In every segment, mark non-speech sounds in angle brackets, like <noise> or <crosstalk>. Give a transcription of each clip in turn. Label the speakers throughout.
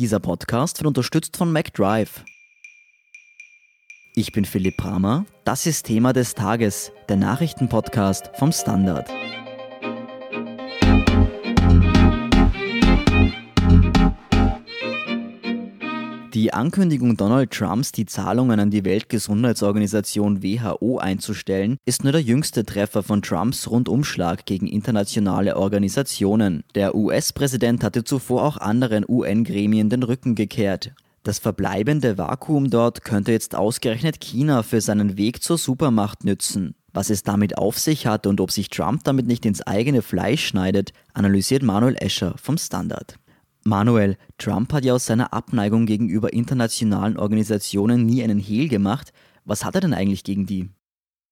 Speaker 1: Dieser Podcast wird unterstützt von MacDrive. Ich bin Philipp Bramer. Das ist Thema des Tages, der Nachrichtenpodcast vom Standard. Die Ankündigung Donald Trumps, die Zahlungen an die Weltgesundheitsorganisation WHO einzustellen, ist nur der jüngste Treffer von Trumps Rundumschlag gegen internationale Organisationen. Der US-Präsident hatte zuvor auch anderen UN-Gremien den Rücken gekehrt. Das verbleibende Vakuum dort könnte jetzt ausgerechnet China für seinen Weg zur Supermacht nützen. Was es damit auf sich hat und ob sich Trump damit nicht ins eigene Fleisch schneidet, analysiert Manuel Escher vom Standard. Manuel, Trump hat ja aus seiner Abneigung gegenüber internationalen Organisationen nie einen Hehl gemacht. Was hat er denn eigentlich gegen die?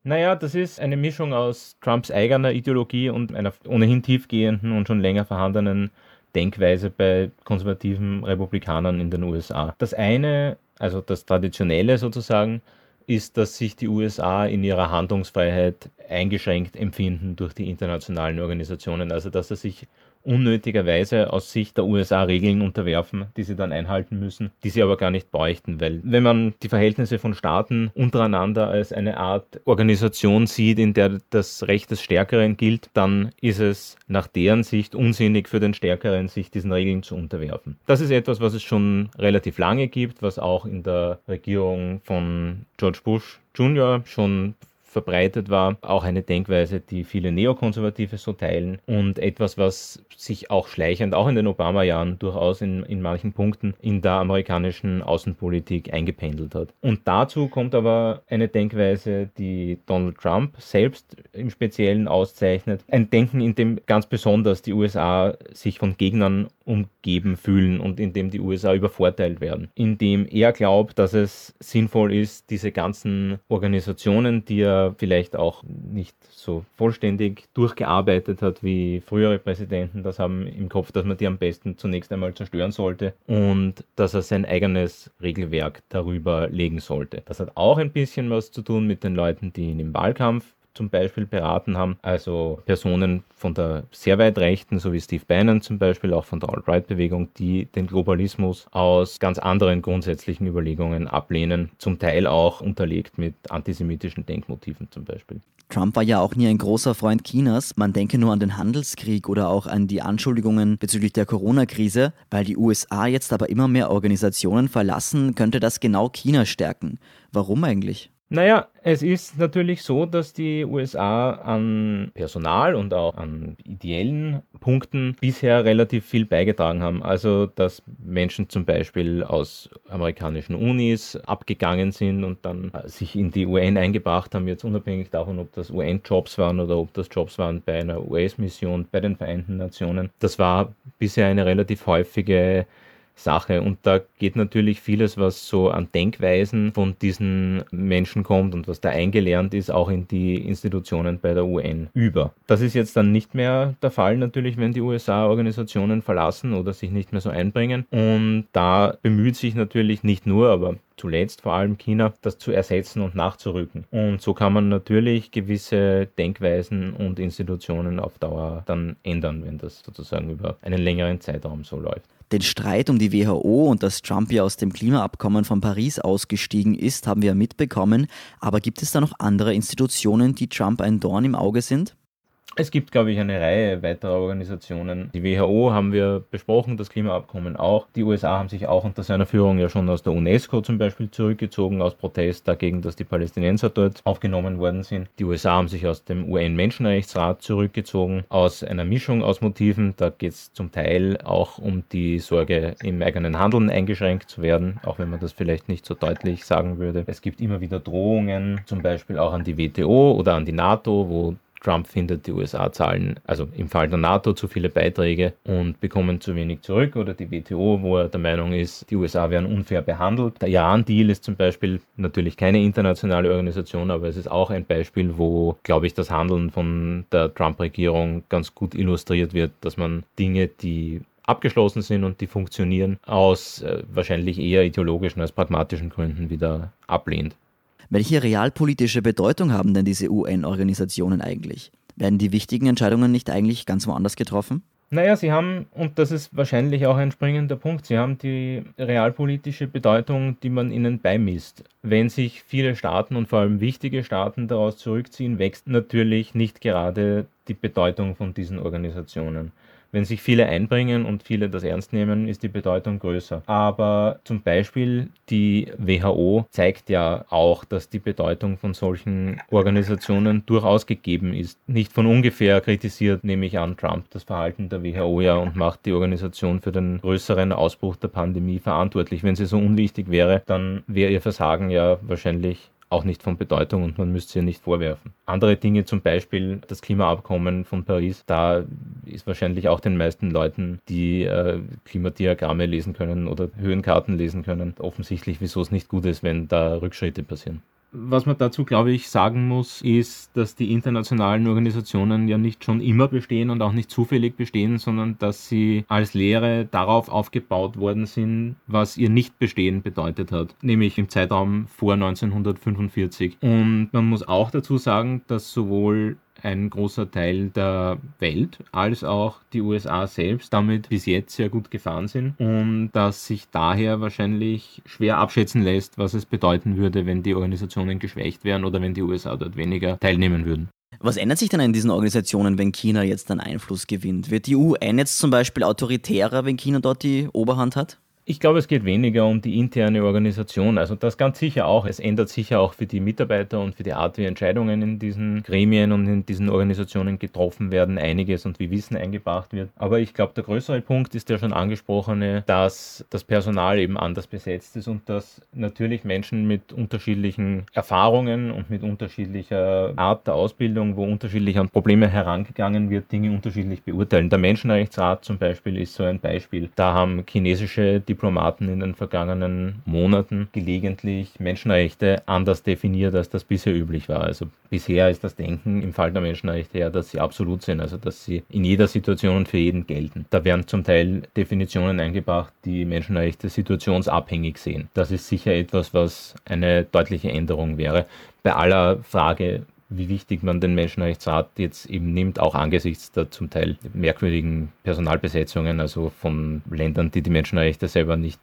Speaker 2: Naja, das ist eine Mischung aus Trumps eigener Ideologie und einer ohnehin tiefgehenden und schon länger vorhandenen Denkweise bei konservativen Republikanern in den USA. Das eine, also das Traditionelle sozusagen, ist, dass sich die USA in ihrer Handlungsfreiheit eingeschränkt empfinden durch die internationalen Organisationen. Also dass er sich unnötigerweise aus Sicht der USA Regeln unterwerfen, die sie dann einhalten müssen, die sie aber gar nicht bräuchten, weil wenn man die Verhältnisse von Staaten untereinander als eine Art Organisation sieht, in der das Recht des Stärkeren gilt, dann ist es nach deren Sicht unsinnig für den Stärkeren, sich diesen Regeln zu unterwerfen. Das ist etwas, was es schon relativ lange gibt, was auch in der Regierung von George Bush Jr. schon verbreitet war. Auch eine Denkweise, die viele Neokonservative so teilen und etwas, was sich auch schleichend, auch in den Obama-Jahren durchaus in, in manchen Punkten in der amerikanischen Außenpolitik eingependelt hat. Und dazu kommt aber eine Denkweise, die Donald Trump selbst im Speziellen auszeichnet. Ein Denken, in dem ganz besonders die USA sich von Gegnern umgeben fühlen und in dem die USA übervorteilt werden. In dem er glaubt, dass es sinnvoll ist, diese ganzen Organisationen, die er vielleicht auch nicht so vollständig durchgearbeitet hat wie frühere Präsidenten das haben im Kopf, dass man die am besten zunächst einmal zerstören sollte und dass er sein eigenes Regelwerk darüber legen sollte. Das hat auch ein bisschen was zu tun mit den Leuten, die ihn im Wahlkampf zum Beispiel beraten haben. Also Personen von der sehr weit rechten, so wie Steve Bannon zum Beispiel, auch von der Alt-Right-Bewegung, die den Globalismus aus ganz anderen grundsätzlichen Überlegungen ablehnen, zum Teil auch unterlegt mit antisemitischen Denkmotiven zum Beispiel.
Speaker 1: Trump war ja auch nie ein großer Freund Chinas. Man denke nur an den Handelskrieg oder auch an die Anschuldigungen bezüglich der Corona-Krise. Weil die USA jetzt aber immer mehr Organisationen verlassen, könnte das genau China stärken. Warum eigentlich?
Speaker 2: Naja, es ist natürlich so, dass die USA an Personal und auch an ideellen Punkten bisher relativ viel beigetragen haben. Also, dass Menschen zum Beispiel aus amerikanischen Unis abgegangen sind und dann sich in die UN eingebracht haben, jetzt unabhängig davon, ob das UN-Jobs waren oder ob das Jobs waren bei einer US-Mission bei den Vereinten Nationen. Das war bisher eine relativ häufige Sache. Und da geht natürlich vieles, was so an Denkweisen von diesen Menschen kommt und was da eingelernt ist, auch in die Institutionen bei der UN über. Das ist jetzt dann nicht mehr der Fall natürlich, wenn die USA Organisationen verlassen oder sich nicht mehr so einbringen. Und da bemüht sich natürlich nicht nur, aber zuletzt vor allem China, das zu ersetzen und nachzurücken. Und so kann man natürlich gewisse Denkweisen und Institutionen auf Dauer dann ändern, wenn das sozusagen über einen längeren Zeitraum so läuft.
Speaker 1: Den Streit um die WHO und dass Trump ja aus dem Klimaabkommen von Paris ausgestiegen ist, haben wir mitbekommen. Aber gibt es da noch andere Institutionen, die Trump ein Dorn im Auge sind?
Speaker 2: Es gibt, glaube ich, eine Reihe weiterer Organisationen. Die WHO haben wir besprochen, das Klimaabkommen auch. Die USA haben sich auch unter seiner Führung ja schon aus der UNESCO zum Beispiel zurückgezogen, aus Protest dagegen, dass die Palästinenser dort aufgenommen worden sind. Die USA haben sich aus dem UN-Menschenrechtsrat zurückgezogen, aus einer Mischung aus Motiven. Da geht es zum Teil auch um die Sorge, im eigenen Handeln eingeschränkt zu werden, auch wenn man das vielleicht nicht so deutlich sagen würde. Es gibt immer wieder Drohungen, zum Beispiel auch an die WTO oder an die NATO, wo Trump findet, die USA zahlen, also im Fall der NATO, zu viele Beiträge und bekommen zu wenig zurück oder die WTO, wo er der Meinung ist, die USA werden unfair behandelt. Der Iran-Deal ist zum Beispiel natürlich keine internationale Organisation, aber es ist auch ein Beispiel, wo, glaube ich, das Handeln von der Trump-Regierung ganz gut illustriert wird, dass man Dinge, die abgeschlossen sind und die funktionieren, aus äh, wahrscheinlich eher ideologischen als pragmatischen Gründen wieder ablehnt.
Speaker 1: Welche realpolitische Bedeutung haben denn diese UN-Organisationen eigentlich? Werden die wichtigen Entscheidungen nicht eigentlich ganz woanders getroffen?
Speaker 2: Naja, sie haben, und das ist wahrscheinlich auch ein springender Punkt, sie haben die realpolitische Bedeutung, die man ihnen beimisst. Wenn sich viele Staaten und vor allem wichtige Staaten daraus zurückziehen, wächst natürlich nicht gerade die Bedeutung von diesen Organisationen. Wenn sich viele einbringen und viele das ernst nehmen, ist die Bedeutung größer. Aber zum Beispiel die WHO zeigt ja auch, dass die Bedeutung von solchen Organisationen durchaus gegeben ist. Nicht von ungefähr kritisiert, nehme ich an, Trump das Verhalten der WHO ja und macht die Organisation für den größeren Ausbruch der Pandemie verantwortlich. Wenn sie so unwichtig wäre, dann wäre ihr Versagen ja wahrscheinlich auch nicht von Bedeutung und man müsste sie nicht vorwerfen. Andere Dinge, zum Beispiel das Klimaabkommen von Paris, da ist wahrscheinlich auch den meisten Leuten, die äh, Klimadiagramme lesen können oder Höhenkarten lesen können, offensichtlich, wieso es nicht gut ist, wenn da Rückschritte passieren. Was man dazu, glaube ich, sagen muss, ist, dass die internationalen Organisationen ja nicht schon immer bestehen und auch nicht zufällig bestehen, sondern dass sie als Lehre darauf aufgebaut worden sind, was ihr Nichtbestehen bedeutet hat, nämlich im Zeitraum vor 1945. Und man muss auch dazu sagen, dass sowohl ein großer Teil der Welt als auch die USA selbst damit bis jetzt sehr gut gefahren sind und dass sich daher wahrscheinlich schwer abschätzen lässt, was es bedeuten würde, wenn die Organisationen geschwächt wären oder wenn die USA dort weniger teilnehmen würden.
Speaker 1: Was ändert sich denn in diesen Organisationen, wenn China jetzt einen Einfluss gewinnt? Wird die UN jetzt zum Beispiel autoritärer, wenn China dort die Oberhand hat?
Speaker 2: Ich glaube, es geht weniger um die interne Organisation. Also das ganz sicher auch. Es ändert sicher auch für die Mitarbeiter und für die Art, wie Entscheidungen in diesen Gremien und in diesen Organisationen getroffen werden, einiges und wie Wissen eingebracht wird. Aber ich glaube, der größere Punkt ist der schon angesprochene, dass das Personal eben anders besetzt ist und dass natürlich Menschen mit unterschiedlichen Erfahrungen und mit unterschiedlicher Art der Ausbildung, wo unterschiedlich an Probleme herangegangen wird, Dinge unterschiedlich beurteilen. Der Menschenrechtsrat zum Beispiel ist so ein Beispiel. Da haben chinesische Diplomaten Diplomaten in den vergangenen Monaten gelegentlich Menschenrechte anders definiert, als das bisher üblich war. Also bisher ist das Denken im Fall der Menschenrechte ja, dass sie absolut sind, also dass sie in jeder Situation und für jeden gelten. Da werden zum Teil Definitionen eingebracht, die Menschenrechte situationsabhängig sehen. Das ist sicher etwas, was eine deutliche Änderung wäre. Bei aller Frage, wie wichtig man den Menschenrechtsrat jetzt eben nimmt, auch angesichts der zum Teil merkwürdigen Personalbesetzungen, also von Ländern, die die Menschenrechte selber nicht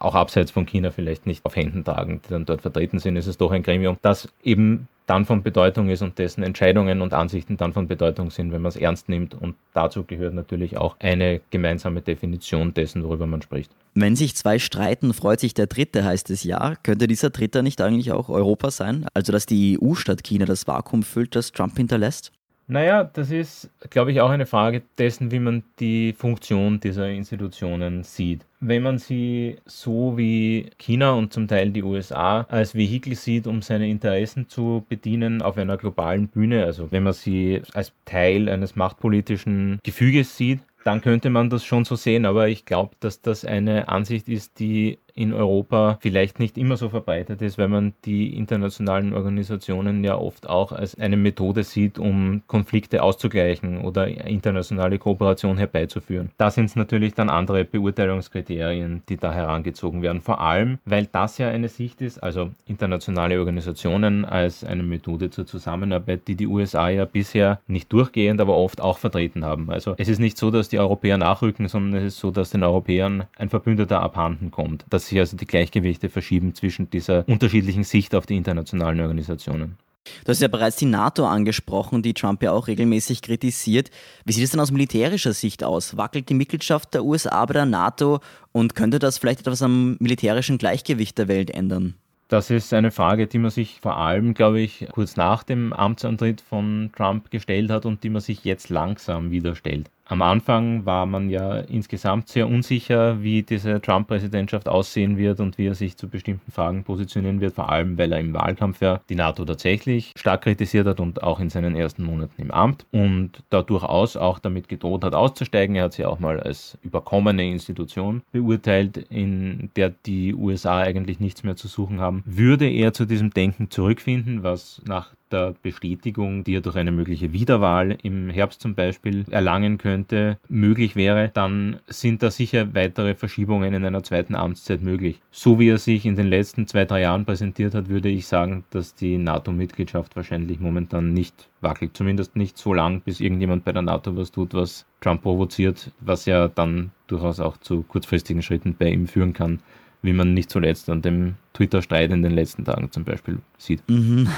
Speaker 2: auch abseits von China vielleicht nicht auf Händen tragen, die dann dort vertreten sind, ist es doch ein Gremium, das eben dann von Bedeutung ist und dessen Entscheidungen und Ansichten dann von Bedeutung sind, wenn man es ernst nimmt. Und dazu gehört natürlich auch eine gemeinsame Definition dessen, worüber man spricht.
Speaker 1: Wenn sich zwei streiten, freut sich der Dritte, heißt es ja. Könnte dieser Dritte nicht eigentlich auch Europa sein? Also, dass die EU statt China das Vakuum füllt, das Trump hinterlässt?
Speaker 2: Naja, das ist, glaube ich, auch eine Frage dessen, wie man die Funktion dieser Institutionen sieht. Wenn man sie so wie China und zum Teil die USA als Vehikel sieht, um seine Interessen zu bedienen auf einer globalen Bühne, also wenn man sie als Teil eines machtpolitischen Gefüges sieht, dann könnte man das schon so sehen, aber ich glaube, dass das eine Ansicht ist, die in Europa vielleicht nicht immer so verbreitet ist, weil man die internationalen Organisationen ja oft auch als eine Methode sieht, um Konflikte auszugleichen oder internationale Kooperation herbeizuführen. Da sind es natürlich dann andere Beurteilungskriterien, die da herangezogen werden. Vor allem, weil das ja eine Sicht ist, also internationale Organisationen als eine Methode zur Zusammenarbeit, die die USA ja bisher nicht durchgehend, aber oft auch vertreten haben. Also es ist nicht so, dass die Europäer nachrücken, sondern es ist so, dass den Europäern ein Verbündeter abhanden kommt. Das sich also die Gleichgewichte verschieben zwischen dieser unterschiedlichen Sicht auf die internationalen Organisationen.
Speaker 1: Du hast ja bereits die NATO angesprochen, die Trump ja auch regelmäßig kritisiert. Wie sieht es denn aus militärischer Sicht aus? Wackelt die Mitgliedschaft der USA bei der NATO und könnte das vielleicht etwas am militärischen Gleichgewicht der Welt ändern?
Speaker 2: Das ist eine Frage, die man sich vor allem, glaube ich, kurz nach dem Amtsantritt von Trump gestellt hat und die man sich jetzt langsam wieder stellt. Am Anfang war man ja insgesamt sehr unsicher, wie diese Trump-Präsidentschaft aussehen wird und wie er sich zu bestimmten Fragen positionieren wird, vor allem weil er im Wahlkampf ja die NATO tatsächlich stark kritisiert hat und auch in seinen ersten Monaten im Amt und da durchaus auch damit gedroht hat auszusteigen. Er hat sie auch mal als überkommene Institution beurteilt, in der die USA eigentlich nichts mehr zu suchen haben. Würde er zu diesem Denken zurückfinden, was nach der Bestätigung, die er durch eine mögliche Wiederwahl im Herbst zum Beispiel erlangen könnte, möglich wäre, dann sind da sicher weitere Verschiebungen in einer zweiten Amtszeit möglich. So wie er sich in den letzten zwei, drei Jahren präsentiert hat, würde ich sagen, dass die NATO-Mitgliedschaft wahrscheinlich momentan nicht wackelt. Zumindest nicht so lang, bis irgendjemand bei der NATO was tut, was Trump provoziert, was ja dann durchaus auch zu kurzfristigen Schritten bei ihm führen kann wie man nicht zuletzt an dem Twitter-Streit in den letzten Tagen zum Beispiel sieht.
Speaker 1: Mhm.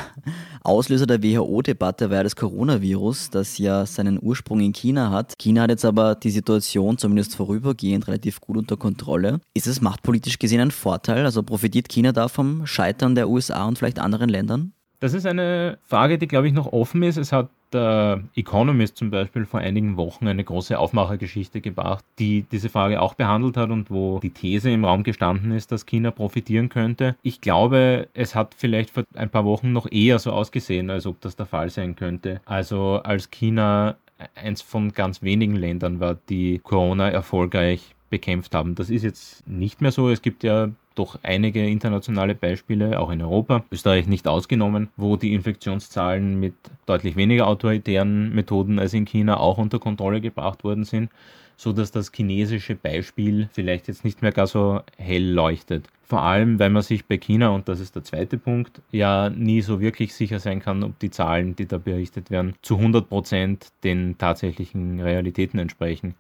Speaker 1: Auslöser der WHO-Debatte war ja das Coronavirus, das ja seinen Ursprung in China hat. China hat jetzt aber die Situation zumindest vorübergehend relativ gut unter Kontrolle. Ist es machtpolitisch gesehen ein Vorteil? Also profitiert China da vom Scheitern der USA und vielleicht anderen Ländern?
Speaker 2: Das ist eine Frage, die, glaube ich, noch offen ist. Es hat der Economist zum Beispiel vor einigen Wochen eine große Aufmachergeschichte gebracht, die diese Frage auch behandelt hat und wo die These im Raum gestanden ist, dass China profitieren könnte. Ich glaube, es hat vielleicht vor ein paar Wochen noch eher so ausgesehen, als ob das der Fall sein könnte. Also als China eins von ganz wenigen Ländern war, die Corona erfolgreich bekämpft haben. Das ist jetzt nicht mehr so. Es gibt ja doch einige internationale Beispiele, auch in Europa, Österreich nicht ausgenommen, wo die Infektionszahlen mit deutlich weniger autoritären Methoden als in China auch unter Kontrolle gebracht worden sind, so dass das chinesische Beispiel vielleicht jetzt nicht mehr gar so hell leuchtet. Vor allem, weil man sich bei China, und das ist der zweite Punkt, ja nie so wirklich sicher sein kann, ob die Zahlen, die da berichtet werden, zu 100 Prozent den tatsächlichen Realitäten entsprechen.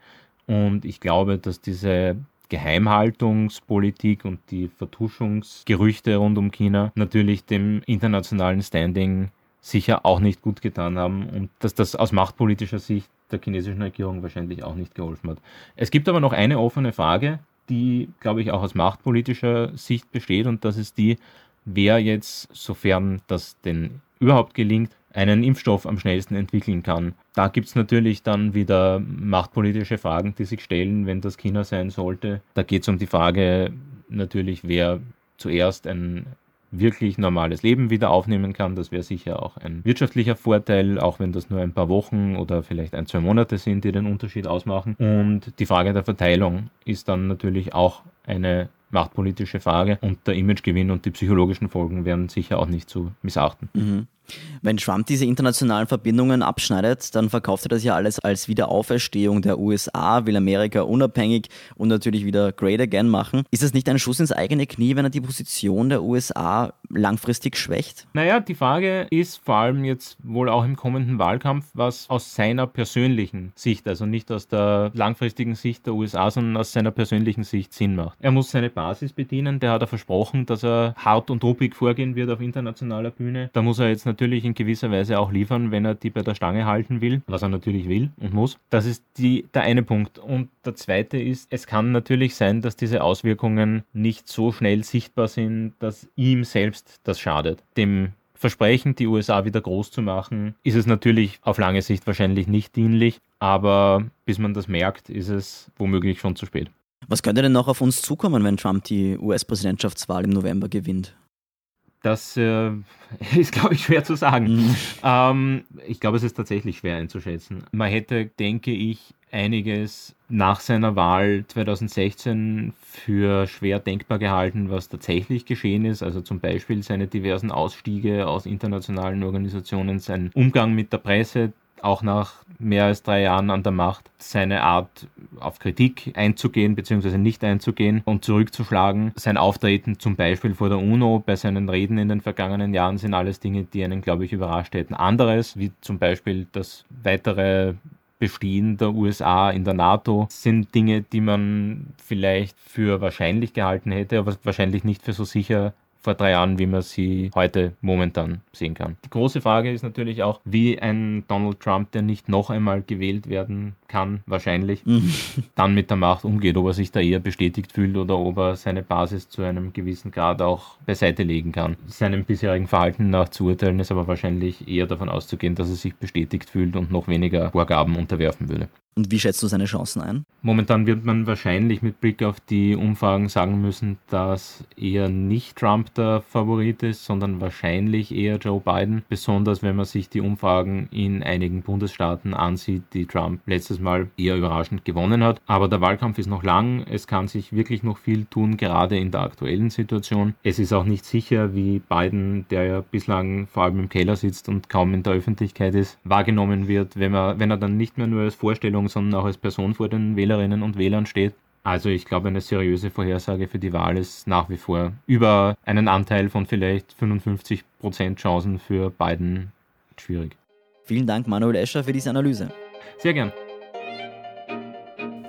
Speaker 2: Und ich glaube, dass diese Geheimhaltungspolitik und die Vertuschungsgerüchte rund um China natürlich dem internationalen Standing sicher auch nicht gut getan haben und dass das aus machtpolitischer Sicht der chinesischen Regierung wahrscheinlich auch nicht geholfen hat. Es gibt aber noch eine offene Frage, die, glaube ich, auch aus machtpolitischer Sicht besteht und das ist die, wer jetzt, sofern das denn überhaupt gelingt, einen Impfstoff am schnellsten entwickeln kann. Da gibt es natürlich dann wieder machtpolitische Fragen, die sich stellen, wenn das China sein sollte. Da geht es um die Frage natürlich, wer zuerst ein wirklich normales Leben wieder aufnehmen kann. Das wäre sicher auch ein wirtschaftlicher Vorteil, auch wenn das nur ein paar Wochen oder vielleicht ein, zwei Monate sind, die den Unterschied ausmachen. Und die Frage der Verteilung ist dann natürlich auch eine machtpolitische Frage und der Imagegewinn und die psychologischen Folgen werden sicher auch nicht zu missachten.
Speaker 1: Mhm. Wenn Trump diese internationalen Verbindungen abschneidet, dann verkauft er das ja alles als Wiederauferstehung der USA, will Amerika unabhängig und natürlich wieder great again machen. Ist es nicht ein Schuss ins eigene Knie, wenn er die Position der USA langfristig schwächt?
Speaker 2: Naja, die Frage ist vor allem jetzt wohl auch im kommenden Wahlkampf, was aus seiner persönlichen Sicht, also nicht aus der langfristigen Sicht der USA, sondern aus seiner persönlichen Sicht Sinn macht. Er muss seine Basis bedienen, der hat er versprochen, dass er hart und ruppig vorgehen wird auf internationaler Bühne. Da muss er jetzt natürlich in gewisser Weise auch liefern, wenn er die bei der Stange halten will, was er natürlich will und muss. Das ist die, der eine Punkt. Und der zweite ist, es kann natürlich sein, dass diese Auswirkungen nicht so schnell sichtbar sind, dass ihm selbst das schadet. Dem Versprechen, die USA wieder groß zu machen, ist es natürlich auf lange Sicht wahrscheinlich nicht dienlich, aber bis man das merkt, ist es womöglich schon zu spät.
Speaker 1: Was könnte denn noch auf uns zukommen, wenn Trump die US-Präsidentschaftswahl im November gewinnt?
Speaker 2: Das äh, <laughs> ist, glaube ich, schwer zu sagen. Mhm. Ähm, ich glaube, es ist tatsächlich schwer einzuschätzen. Man hätte, denke ich, einiges nach seiner Wahl 2016 für schwer denkbar gehalten, was tatsächlich geschehen ist. Also zum Beispiel seine diversen Ausstiege aus internationalen Organisationen, sein Umgang mit der Presse, auch nach mehr als drei Jahren an der Macht seine Art auf Kritik einzugehen bzw. nicht einzugehen und zurückzuschlagen. Sein Auftreten zum Beispiel vor der UNO bei seinen Reden in den vergangenen Jahren sind alles Dinge, die einen, glaube ich, überrascht hätten. Anderes, wie zum Beispiel das weitere Bestehen der USA in der NATO sind Dinge, die man vielleicht für wahrscheinlich gehalten hätte, aber wahrscheinlich nicht für so sicher vor drei Jahren, wie man sie heute momentan sehen kann. Die große Frage ist natürlich auch, wie ein Donald Trump, der nicht noch einmal gewählt werden kann, wahrscheinlich, mhm. dann mit der Macht umgeht, ob er sich da eher bestätigt fühlt oder ob er seine Basis zu einem gewissen Grad auch beiseite legen kann. Seinem bisherigen Verhalten nach zu urteilen ist aber wahrscheinlich eher davon auszugehen, dass er sich bestätigt fühlt und noch weniger Vorgaben unterwerfen würde.
Speaker 1: Und wie schätzt du seine Chancen ein?
Speaker 2: Momentan wird man wahrscheinlich mit Blick auf die Umfragen sagen müssen, dass eher nicht Trump der Favorit ist, sondern wahrscheinlich eher Joe Biden. Besonders wenn man sich die Umfragen in einigen Bundesstaaten ansieht, die Trump letztes Mal eher überraschend gewonnen hat. Aber der Wahlkampf ist noch lang. Es kann sich wirklich noch viel tun, gerade in der aktuellen Situation. Es ist auch nicht sicher, wie Biden, der ja bislang vor allem im Keller sitzt und kaum in der Öffentlichkeit ist, wahrgenommen wird, wenn er, wenn er dann nicht mehr nur als Vorstellung, sondern auch als Person vor den Wählerinnen und Wählern steht. Also ich glaube, eine seriöse Vorhersage für die Wahl ist nach wie vor über einen Anteil von vielleicht 55 Prozent Chancen für Biden schwierig.
Speaker 1: Vielen Dank, Manuel Escher, für diese Analyse.
Speaker 2: Sehr gern.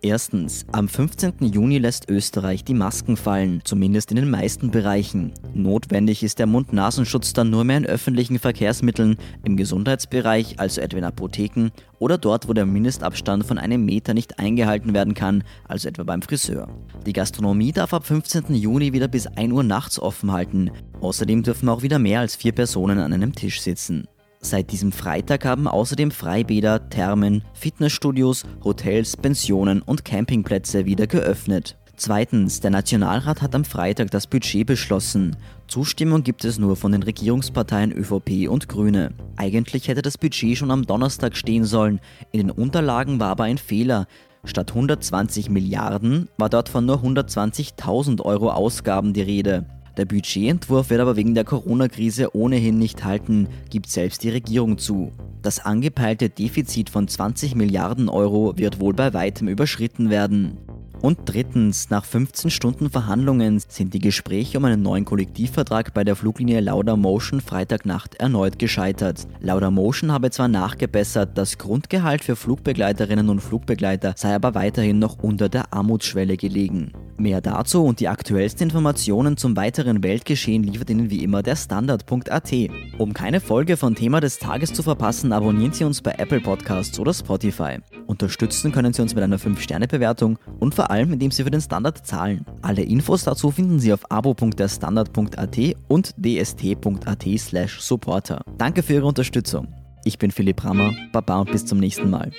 Speaker 1: Erstens, am 15. Juni lässt Österreich die Masken fallen, zumindest in den meisten Bereichen. Notwendig ist der Mund-Nasenschutz dann nur mehr in öffentlichen Verkehrsmitteln, im Gesundheitsbereich, also etwa in Apotheken, oder dort, wo der Mindestabstand von einem Meter nicht eingehalten werden kann, also etwa beim Friseur. Die Gastronomie darf ab 15. Juni wieder bis 1 Uhr nachts offen halten. Außerdem dürfen auch wieder mehr als vier Personen an einem Tisch sitzen. Seit diesem Freitag haben außerdem Freibäder, Thermen, Fitnessstudios, Hotels, Pensionen und Campingplätze wieder geöffnet. Zweitens, der Nationalrat hat am Freitag das Budget beschlossen. Zustimmung gibt es nur von den Regierungsparteien ÖVP und Grüne. Eigentlich hätte das Budget schon am Donnerstag stehen sollen. In den Unterlagen war aber ein Fehler. Statt 120 Milliarden war dort von nur 120.000 Euro Ausgaben die Rede. Der Budgetentwurf wird aber wegen der Corona-Krise ohnehin nicht halten, gibt selbst die Regierung zu. Das angepeilte Defizit von 20 Milliarden Euro wird wohl bei weitem überschritten werden. Und drittens, nach 15 Stunden Verhandlungen sind die Gespräche um einen neuen Kollektivvertrag bei der Fluglinie Lauda Motion Freitagnacht erneut gescheitert. Lauda Motion habe zwar nachgebessert, das Grundgehalt für Flugbegleiterinnen und Flugbegleiter sei aber weiterhin noch unter der Armutsschwelle gelegen. Mehr dazu und die aktuellsten Informationen zum weiteren Weltgeschehen liefert Ihnen wie immer der Standard.at. Um keine Folge von Thema des Tages zu verpassen, abonnieren Sie uns bei Apple Podcasts oder Spotify. Unterstützen können Sie uns mit einer 5-Sterne-Bewertung und vor allem, indem Sie für den Standard zahlen. Alle Infos dazu finden Sie auf abo.derstandard.at und dst.at slash supporter. Danke für Ihre Unterstützung. Ich bin Philipp Rammer, Baba und bis zum nächsten Mal.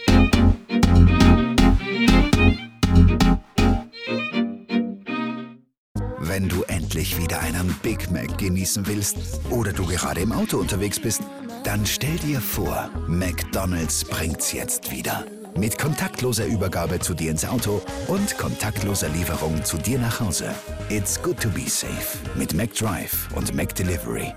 Speaker 3: Wenn du endlich wieder einen Big Mac genießen willst oder du gerade im Auto unterwegs bist, dann stell dir vor, McDonald's bringt's jetzt wieder. Mit kontaktloser Übergabe zu dir ins Auto und kontaktloser Lieferung zu dir nach Hause. It's good to be safe mit McDrive und McDelivery.